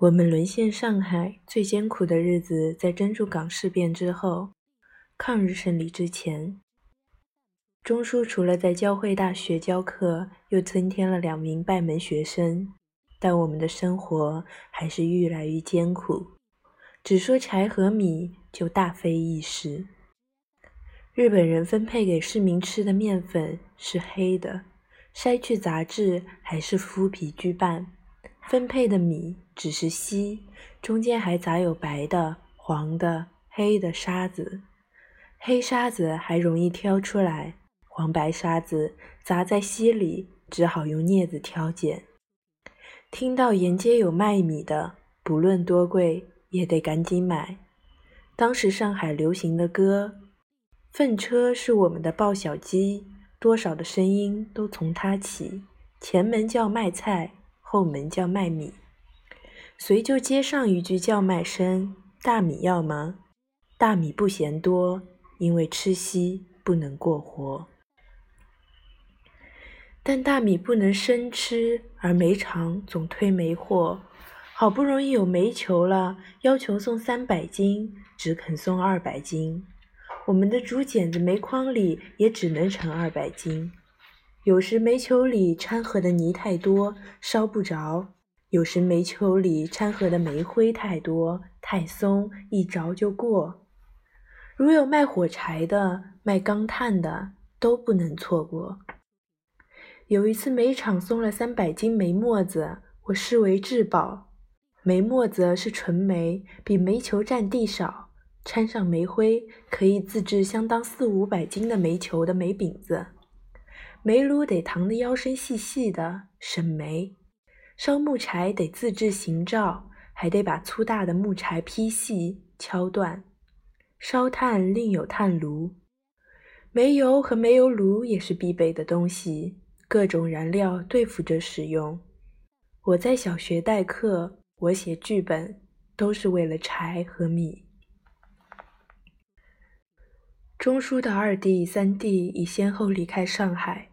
我们沦陷上海最艰苦的日子，在珍珠港事变之后，抗日胜利之前。钟书除了在教会大学教课，又增添了两名拜门学生，但我们的生活还是愈来愈艰苦。只说柴和米就大非易事。日本人分配给市民吃的面粉是黑的，筛去杂质还是麸皮居半。分配的米只是稀，中间还杂有白的、黄的、黑的沙子。黑沙子还容易挑出来，黄白沙子砸在稀里，只好用镊子挑拣。听到沿街有卖米的，不论多贵，也得赶紧买。当时上海流行的歌：“粪车是我们的报小鸡，多少的声音都从它起。前门叫卖菜。”后门叫卖米，随就接上一句叫卖声：“大米要吗？大米不嫌多，因为吃稀不能过活。但大米不能生吃，而煤厂总推煤货，好不容易有煤球了，要求送三百斤，只肯送二百斤。我们的竹简子煤筐里也只能盛二百斤。”有时煤球里掺和的泥太多，烧不着；有时煤球里掺和的煤灰太多，太松，一着就过。如有卖火柴的、卖钢炭的，都不能错过。有一次煤厂送了三百斤煤沫子，我视为至宝。煤沫子是纯煤，比煤球占地少，掺上煤灰，可以自制相当四五百斤的煤球的煤饼子。煤炉得膛的腰身细细的，省煤；烧木柴得自制行灶，还得把粗大的木柴劈细敲断。烧炭另有炭炉，煤油和煤油炉也是必备的东西，各种燃料对付着使用。我在小学代课，我写剧本，都是为了柴和米。钟书的二弟、三弟已先后离开上海。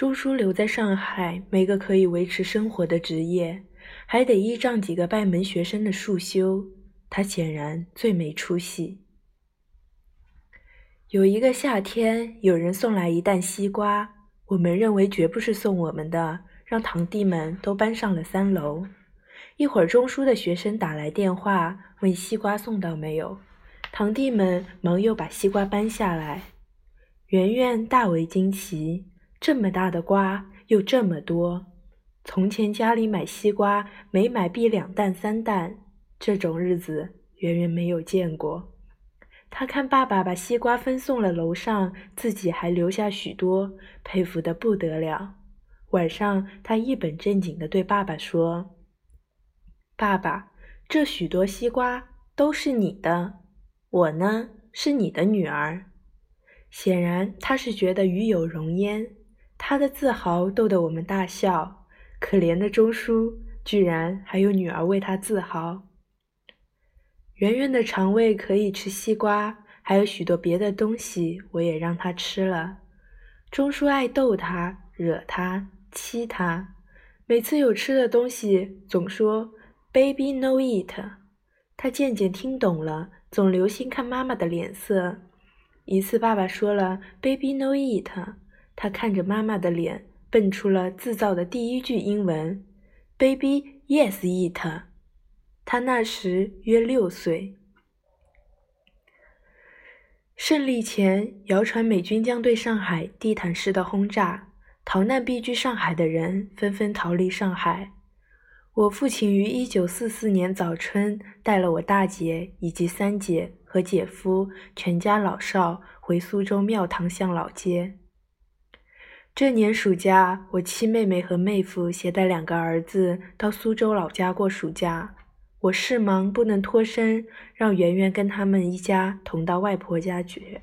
钟书留在上海，没个可以维持生活的职业，还得依仗几个拜门学生的束修。他显然最没出息。有一个夏天，有人送来一担西瓜，我们认为绝不是送我们的，让堂弟们都搬上了三楼。一会儿，钟书的学生打来电话，问西瓜送到没有。堂弟们忙又把西瓜搬下来。圆圆大为惊奇。这么大的瓜又这么多，从前家里买西瓜，每买必两担三担，这种日子圆圆没有见过。他看爸爸把西瓜分送了楼上，自己还留下许多，佩服的不得了。晚上，他一本正经地对爸爸说：“爸爸，这许多西瓜都是你的，我呢是你的女儿。”显然，他是觉得与有荣焉。他的自豪逗得我们大笑。可怜的钟书，居然还有女儿为他自豪。圆圆的肠胃可以吃西瓜，还有许多别的东西，我也让他吃了。钟书爱逗他，惹他，欺他。每次有吃的东西，总说 “baby no eat”。他渐渐听懂了，总留心看妈妈的脸色。一次，爸爸说了 “baby no eat”。他看着妈妈的脸，蹦出了自造的第一句英文：“Baby, yes, eat。”他那时约六岁。胜利前，谣传美军将对上海地毯式的轰炸，逃难避居上海的人纷纷逃离上海。我父亲于一九四四年早春带了我大姐以及三姐和姐夫全家老少回苏州庙堂巷老街。这年暑假，我七妹妹和妹夫携带两个儿子到苏州老家过暑假。我事忙不能脱身，让圆圆跟他们一家同到外婆家去。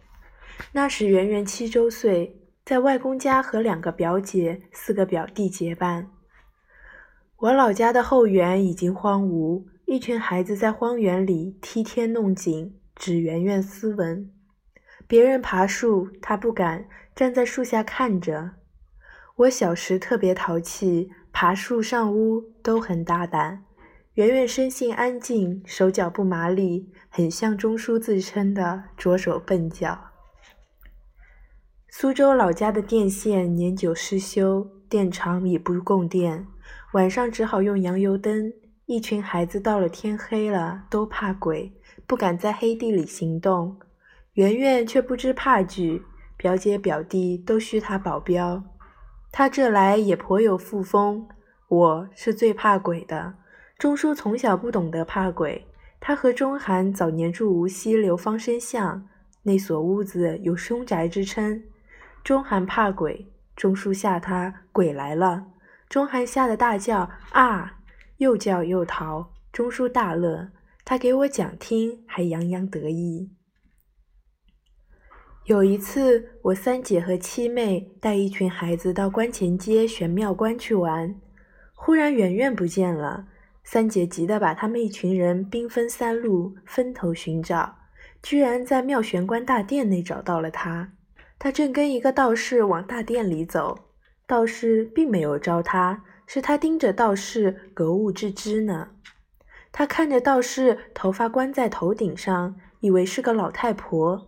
那时圆圆七周岁，在外公家和两个表姐、四个表弟结伴。我老家的后园已经荒芜，一群孩子在荒原里踢天弄井，指圆圆斯文。别人爬树，他不敢，站在树下看着。我小时特别淘气，爬树上屋都很大胆。圆圆生性安静，手脚不麻利，很像钟书自称的“拙手笨脚”。苏州老家的电线年久失修，电厂已不供电，晚上只好用洋油灯。一群孩子到了天黑了，都怕鬼，不敢在黑地里行动。圆圆却不知怕惧，表姐表弟都需她保镖。他这来也颇有富风。我是最怕鬼的。钟书从小不懂得怕鬼，他和钟涵早年住无锡流芳生巷，那所屋子有凶宅之称。钟涵怕鬼，钟书吓他，鬼来了。钟涵吓得大叫啊，又叫又逃。钟书大乐，他给我讲听，还洋洋得意。有一次，我三姐和七妹带一群孩子到关前街玄妙观去玩，忽然圆圆不见了。三姐急得把他们一群人兵分三路，分头寻找，居然在妙玄关大殿内找到了她。他正跟一个道士往大殿里走，道士并没有招他，是他盯着道士格物致知呢。他看着道士头发关在头顶上，以为是个老太婆，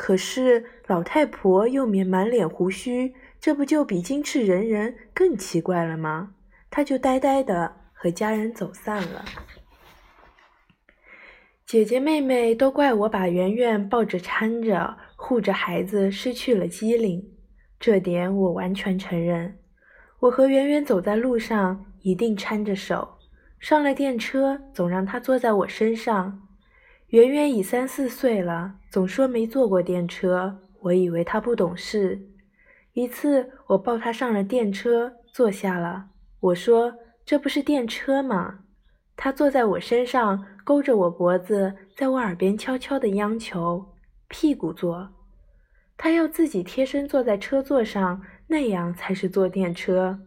可是老太婆又免满脸胡须，这不就比金翅人人更奇怪了吗？他就呆呆的和家人走散了。姐姐妹妹都怪我把圆圆抱着搀着。护着孩子失去了机灵，这点我完全承认。我和圆圆走在路上，一定搀着手；上了电车，总让她坐在我身上。圆圆已三四岁了，总说没坐过电车，我以为她不懂事。一次，我抱她上了电车，坐下了。我说：“这不是电车吗？”她坐在我身上，勾着我脖子，在我耳边悄悄地央求。屁股坐，他要自己贴身坐在车座上，那样才是坐电车。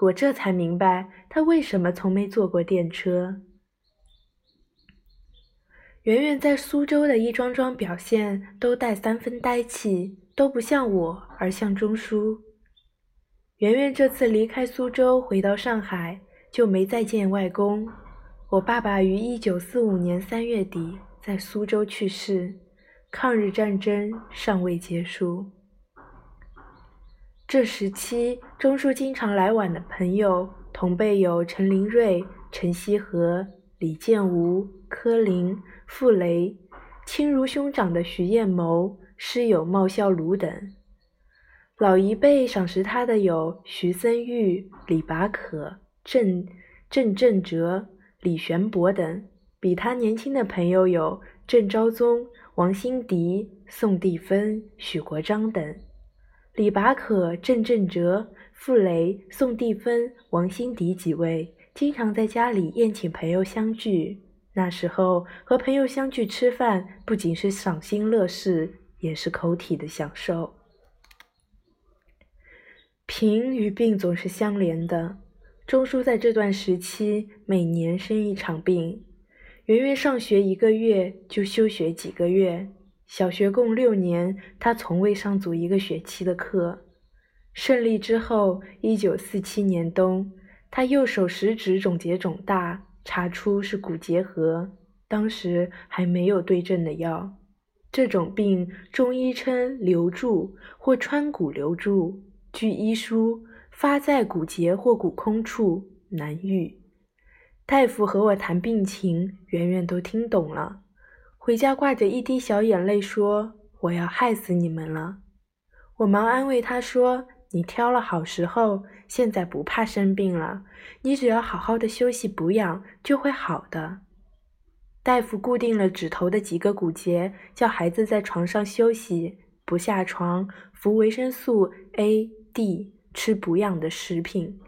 我这才明白他为什么从没坐过电车。圆圆在苏州的一桩桩表现都带三分呆气，都不像我，而像钟书。圆圆这次离开苏州回到上海，就没再见外公。我爸爸于一九四五年三月底在苏州去世。抗日战争尚未结束，这时期钟书经常来往的朋友同辈有陈林瑞、陈锡和、李建吾、柯林、傅雷，亲如兄长的徐彦谋，师友茂孝庐等。老一辈赏识他的有徐森玉、李拔可、郑郑振哲、李玄伯等；比他年轻的朋友有郑昭宗。王新迪、宋地芬、许国璋等，李拔可、郑振哲、傅雷、宋地芬、王新迪几位，经常在家里宴请朋友相聚。那时候和朋友相聚吃饭，不仅是赏心乐事，也是口体的享受。贫与病总是相连的，钟书在这段时期每年生一场病。圆圆上学一个月就休学几个月，小学共六年，他从未上足一个学期的课。胜利之后，一九四七年冬，他右手食指肿结肿大，查出是骨结核，当时还没有对症的药。这种病中医称瘤柱或穿骨瘤柱，据医书，发在骨节或骨空处，难愈。大夫和我谈病情，圆圆都听懂了。回家挂着一滴小眼泪说：“我要害死你们了。”我忙安慰他说：“你挑了好时候，现在不怕生病了。你只要好好的休息补养，就会好的。”大夫固定了指头的几个骨节，叫孩子在床上休息，不下床，服维生素 A、D，吃补养的食品。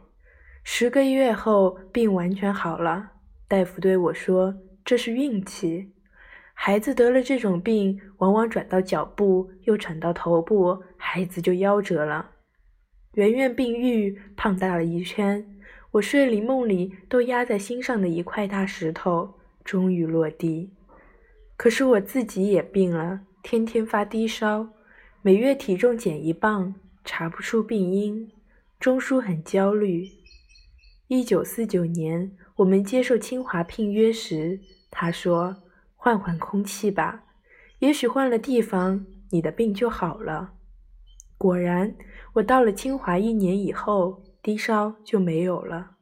十个月后，病完全好了。大夫对我说：“这是运气，孩子得了这种病，往往转到脚部，又转到头部，孩子就夭折了。”圆圆病愈，胖大了一圈。我睡里梦里都压在心上的一块大石头，终于落地。可是我自己也病了，天天发低烧，每月体重减一磅，查不出病因。钟书很焦虑。一九四九年，我们接受清华聘约时，他说：“换换空气吧，也许换了地方，你的病就好了。”果然，我到了清华一年以后，低烧就没有了。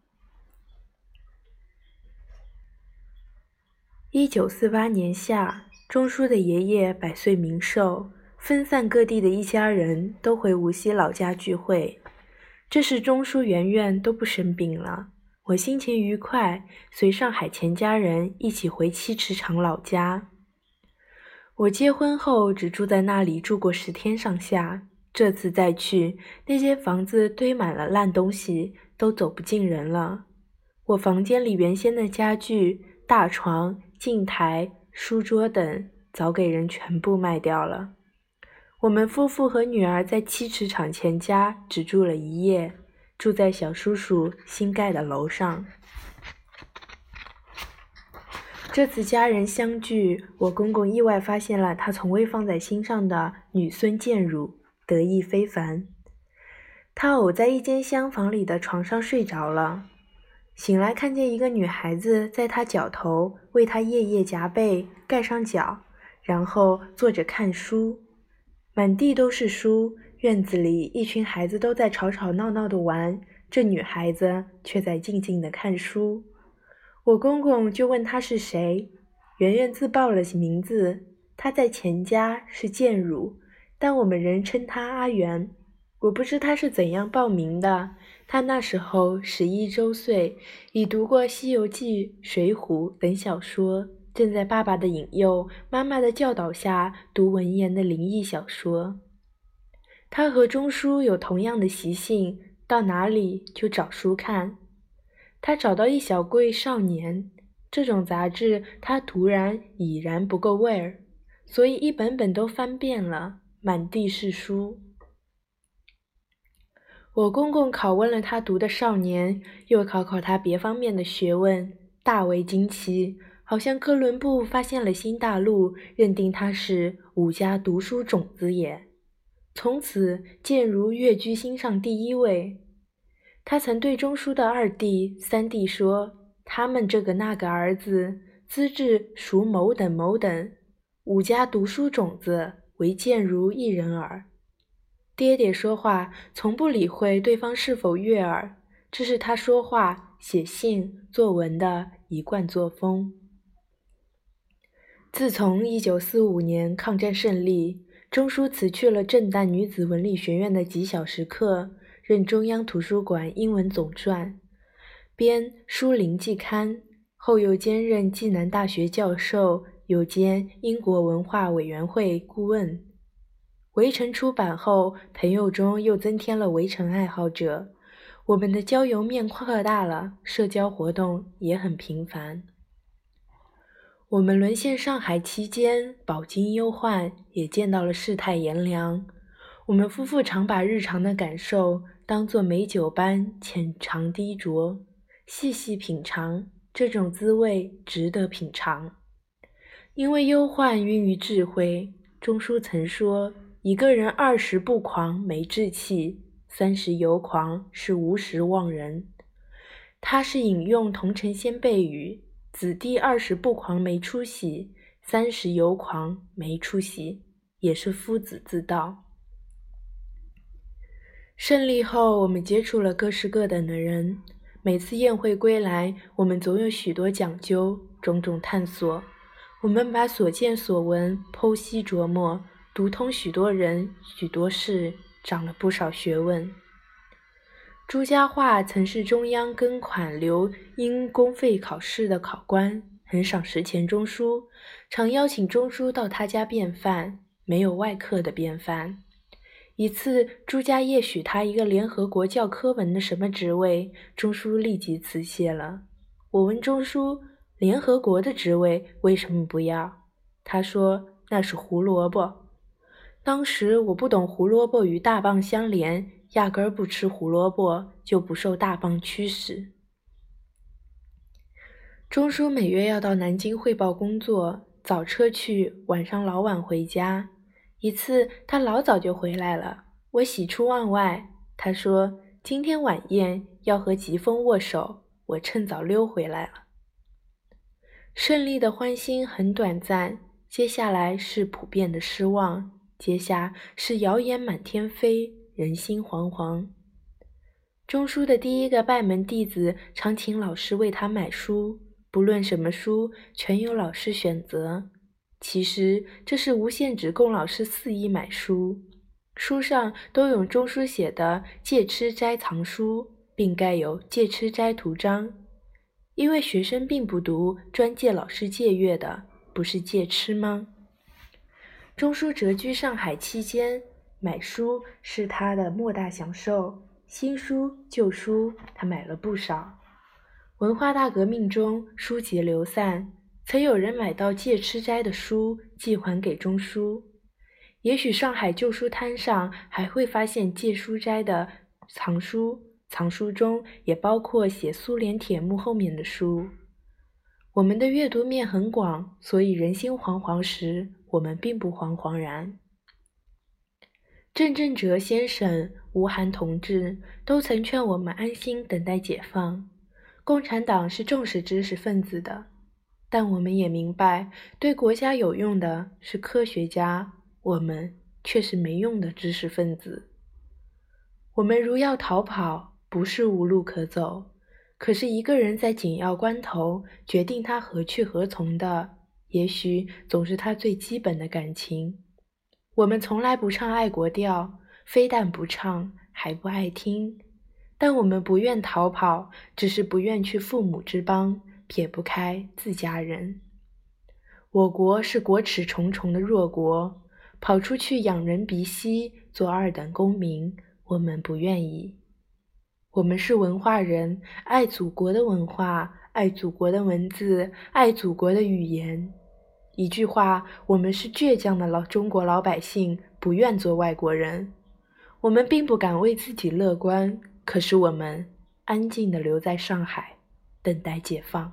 一九四八年夏，钟书的爷爷百岁冥寿，分散各地的一家人都回无锡老家聚会。这时，钟书、圆圆都不生病了，我心情愉快，随上海全家人一起回七尺场老家。我结婚后只住在那里住过十天上下。这次再去，那间房子堆满了烂东西，都走不进人了。我房间里原先的家具、大床、镜台、书桌等，早给人全部卖掉了。我们夫妇和女儿在七尺场前家只住了一夜，住在小叔叔新盖的楼上。这次家人相聚，我公公意外发现了他从未放在心上的女孙建汝。得意非凡，他偶在一间厢房里的床上睡着了，醒来看见一个女孩子在他脚头为他夜夜夹被，盖上脚，然后坐着看书，满地都是书，院子里一群孩子都在吵吵闹闹的玩，这女孩子却在静静的看书。我公公就问她是谁，圆圆自报了名字，她在钱家是建汝。但我们仍称他阿元。我不知他是怎样报名的。他那时候十一周岁，已读过《西游记》《水浒》等小说，正在爸爸的引诱、妈妈的教导下读文言的灵异小说。他和钟书有同样的习性，到哪里就找书看。他找到一小柜《少年》这种杂志，他突然已然不够味儿，所以一本本都翻遍了。满地是书。我公公拷问了他读的《少年》，又考考他别方面的学问，大为惊奇，好像哥伦布发现了新大陆，认定他是五家读书种子也。从此，建如跃居心上第一位。他曾对中书的二弟、三弟说：“他们这个那个儿子，资质属某等某等，五家读书种子。”唯见如一人耳。爹爹说话从不理会对方是否悦耳，这是他说话、写信、作文的一贯作风。自从一九四五年抗战胜利，钟书辞去了震旦女子文理学院的几小时课，任中央图书馆英文总撰，编《书林季刊》，后又兼任暨南大学教授。又兼英国文化委员会顾问。《围城》出版后，朋友中又增添了《围城》爱好者，我们的交游面扩大了，社交活动也很频繁。我们沦陷上海期间，饱经忧患，也见到了世态炎凉。我们夫妇常把日常的感受当作美酒般浅尝低酌，细细品尝，这种滋味值得品尝。因为忧患孕育智慧，钟书曾说：“一个人二十不狂没志气，三十有狂是无时忘人。”他是引用桐城先辈语：“子弟二十不狂没出息，三十有狂没出息，也是夫子自道。”胜利后，我们接触了各式各等的人。每次宴会归来，我们总有许多讲究，种种探索。我们把所见所闻剖析琢磨，读通许多人、许多事，长了不少学问。朱家骅曾是中央庚款留因公费考试的考官，很赏识钱钟书，常邀请钟书到他家便饭，没有外客的便饭。一次，朱家业许他一个联合国教科文的什么职位，钟书立即辞谢了。我问钟书。联合国的职位为什么不要？他说那是胡萝卜。当时我不懂胡萝卜与大棒相连，压根儿不吃胡萝卜，就不受大棒驱使。钟书每月要到南京汇报工作，早车去，晚上老晚回家。一次他老早就回来了，我喜出望外。他说今天晚宴。要和疾风握手，我趁早溜回来了。胜利的欢欣很短暂，接下来是普遍的失望，接下是谣言满天飞，人心惶惶。钟书的第一个拜门弟子常请老师为他买书，不论什么书，全由老师选择。其实这是无限制供老师肆意买书，书上都有钟书写的《戒吃斋藏书》，并盖有《戒吃斋图章》。因为学生并不读，专借老师借阅的，不是借吃吗？钟书谪居上海期间，买书是他的莫大享受。新书、旧书，他买了不少。文化大革命中，书籍流散，曾有人买到借吃斋的书，寄还给钟书。也许上海旧书摊上还会发现借书斋的藏书，藏书中也包括写苏联铁幕后面的书。我们的阅读面很广，所以人心惶惶时，我们并不惶惶然。郑振哲先生。吴晗同志都曾劝我们安心等待解放。共产党是重视知识分子的，但我们也明白，对国家有用的是科学家，我们却是没用的知识分子。我们如要逃跑，不是无路可走，可是一个人在紧要关头决定他何去何从的，也许总是他最基本的感情。我们从来不唱爱国调。非但不唱，还不爱听。但我们不愿逃跑，只是不愿去父母之邦，撇不开自家人。我国是国耻重重的弱国，跑出去仰人鼻息，做二等公民，我们不愿意。我们是文化人，爱祖国的文化，爱祖国的文字，爱祖国的语言。一句话，我们是倔强的老中国老百姓，不愿做外国人。我们并不敢为自己乐观，可是我们安静地留在上海，等待解放。